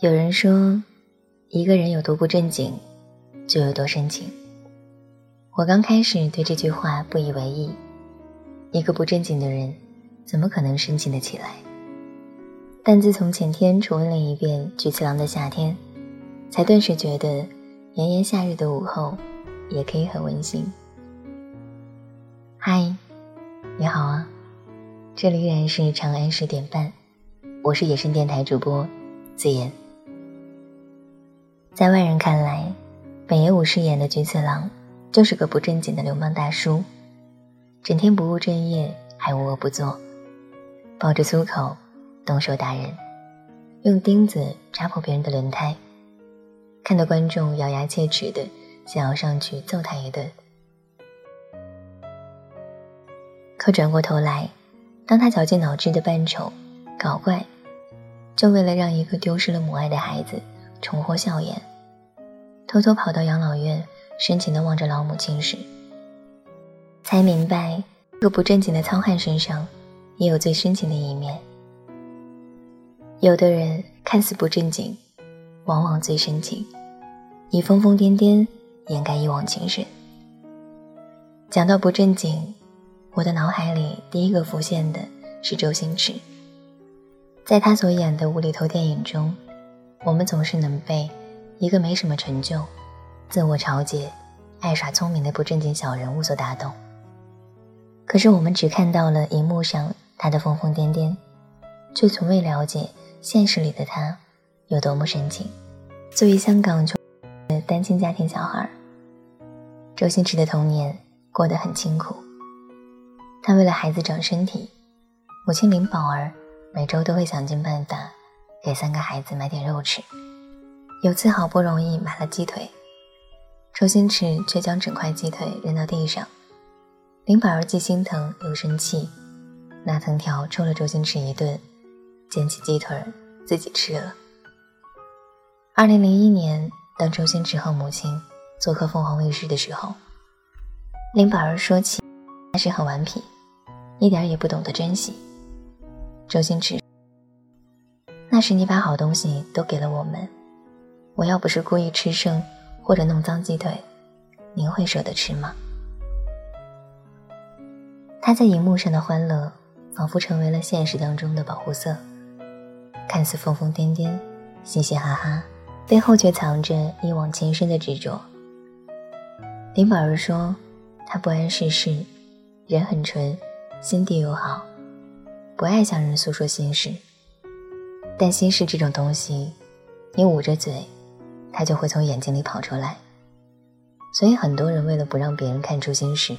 有人说，一个人有多不正经，就有多深情。我刚开始对这句话不以为意，一个不正经的人，怎么可能深情的起来？但自从前天重温了一遍菊次郎的夏天，才顿时觉得，炎炎夏日的午后，也可以很温馨。嗨，你好啊，这里依然是长安十点半，我是野生电台主播自言。在外人看来，北野武饰演的菊次郎就是个不正经的流氓大叔，整天不务正业，还无恶不作，抱着粗口，动手打人，用钉子扎破别人的轮胎，看得观众咬牙切齿的想要上去揍他一顿。可转过头来，当他绞尽脑汁的扮丑、搞怪，就为了让一个丢失了母爱的孩子重获笑颜。偷偷跑到养老院，深情地望着老母亲时，才明白，这个不正经的糙汉身上，也有最深情的一面。有的人看似不正经，往往最深情，以疯疯癫癫掩盖一往情深。讲到不正经，我的脑海里第一个浮现的是周星驰，在他所演的无厘头电影中，我们总是能被。一个没什么成就、自我嘲解、爱耍聪明的不正经小人物所打动。可是我们只看到了荧幕上他的疯疯癫癫，却从未了解现实里的他有多么深情。作为香港穷的单亲家庭小孩，周星驰的童年过得很清苦。他为了孩子长身体，母亲林宝儿每周都会想尽办法给三个孩子买点肉吃。有次好不容易买了鸡腿，周星驰却将整块鸡腿扔到地上。林宝儿既心疼又生气，拿藤条抽了周星驰一顿，捡起鸡腿自己吃了。二零零一年，当周星驰和母亲做客凤凰卫视的时候，林宝儿说起他是很顽皮，一点也不懂得珍惜。周星驰，那时你把好东西都给了我们。我要不是故意吃剩或者弄脏鸡腿，您会舍得吃吗？他在荧幕上的欢乐，仿佛成为了现实当中的保护色。看似疯疯癫癫、嘻嘻哈哈，背后却藏着一往情深的执着。林宝儿说：“他不谙世事，人很纯，心地又好，不爱向人诉说心事。但心事这种东西，你捂着嘴。”他就会从眼睛里跑出来，所以很多人为了不让别人看出心事，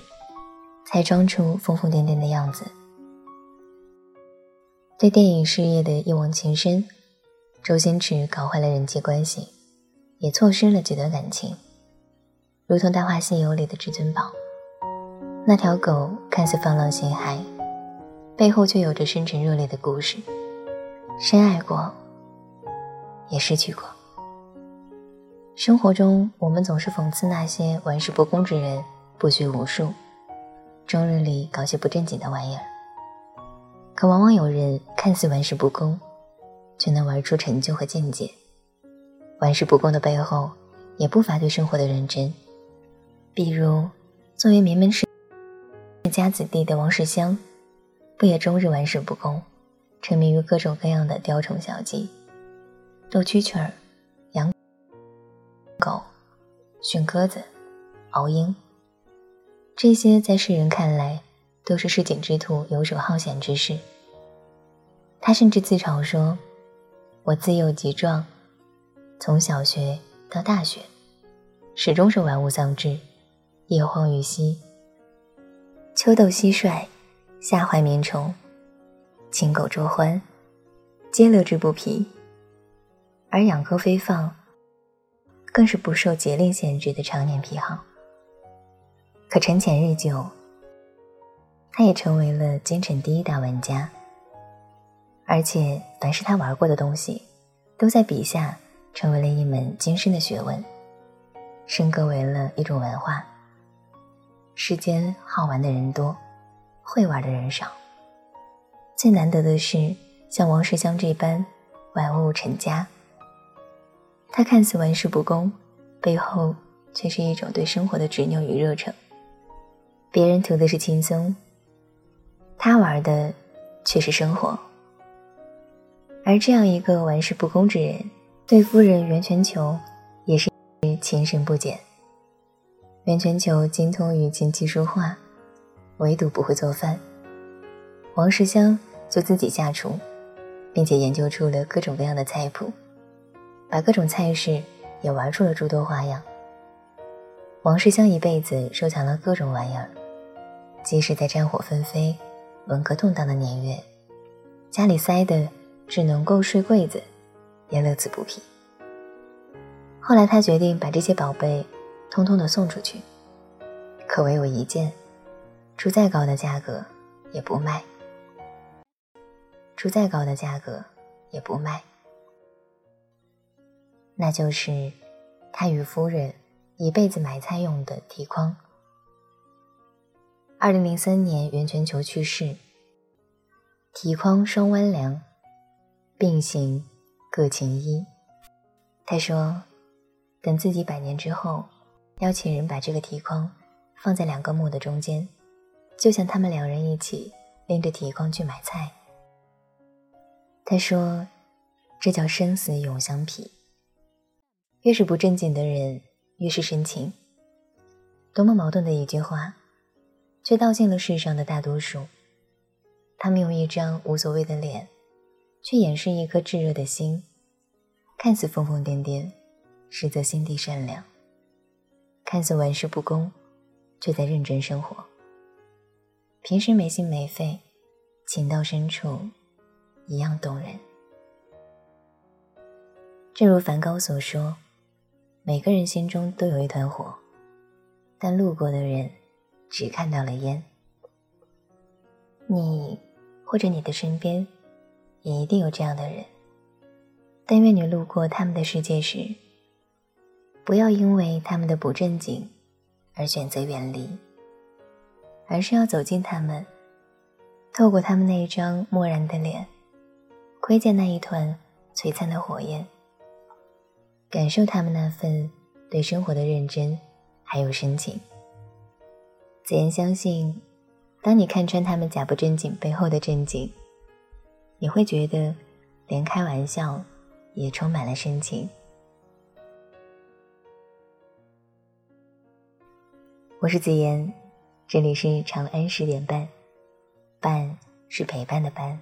才装出疯疯癫癫的样子。对电影事业的一往情深，周星驰搞坏了人际关系，也错失了几段感情，如同《大话西游》里的至尊宝，那条狗看似放浪形骸，背后却有着深沉热烈的故事，深爱过，也失去过。生活中，我们总是讽刺那些玩世不恭之人，不学无术，终日里搞些不正经的玩意儿。可往往有人看似玩世不恭，却能玩出成就和境界。玩世不恭的背后，也不乏对生活的认真。比如，作为名门世家子弟的王世襄，不也终日玩世不恭，沉迷于各种各样的雕虫小技，斗蛐蛐儿。狗、驯鸽子、熬鹰，这些在世人看来都是市井之徒游手好闲之事。他甚至自嘲说：“我自幼极壮，从小学到大学，始终是玩物丧志，夜荒于嬉，秋斗蟋蟀，夏怀绵虫，禽狗捉欢，皆乐之不疲。而养鸽飞放。”更是不受节令限制的常年癖好。可沉潜日久，他也成为了京城第一大玩家。而且，凡是他玩过的东西，都在笔下成为了一门精深的学问，升格为了一种文化。世间好玩的人多，会玩的人少。最难得的是，像王世襄这般玩物成家。他看似玩世不恭，背后却是一种对生活的执拗与热诚。别人图的是轻松，他玩的却是生活。而这样一个玩世不恭之人，对夫人袁全球也是情深不减。袁全球精通于琴棋书画，唯独不会做饭。王世襄就自己下厨，并且研究出了各种各样的菜谱。把各种菜式也玩出了诸多花样。王世襄一辈子收藏了各种玩意儿，即使在战火纷飞、文革动荡的年月，家里塞的只能够睡柜子，也乐此不疲。后来他决定把这些宝贝通通的送出去，可唯有一件，出再高的价格也不卖，出再高的价格也不卖。那就是他与夫人一辈子买菜用的提筐。二零零三年，袁全球去世，提筐双弯梁，并行各情一。他说，等自己百年之后，邀请人把这个提筐放在两个墓的中间，就像他们两人一起拎着提筐去买菜。他说，这叫生死永相匹。越是不正经的人，越是深情。多么矛盾的一句话，却道尽了世上的大多数。他们用一张无所谓的脸，却掩饰一颗炙热的心，看似疯疯癫癫，实则心地善良；看似玩世不恭，却在认真生活。平时没心没肺，情到深处，一样动人。正如梵高所说。每个人心中都有一团火，但路过的人只看到了烟。你或者你的身边也一定有这样的人。但愿你路过他们的世界时，不要因为他们的不正经而选择远离，而是要走进他们，透过他们那一张漠然的脸，窥见那一团璀璨的火焰。感受他们那份对生活的认真，还有深情。子言相信，当你看穿他们假不正经背后的正经，你会觉得，连开玩笑也充满了深情。我是子言，这里是长安十点半，伴是陪伴的伴。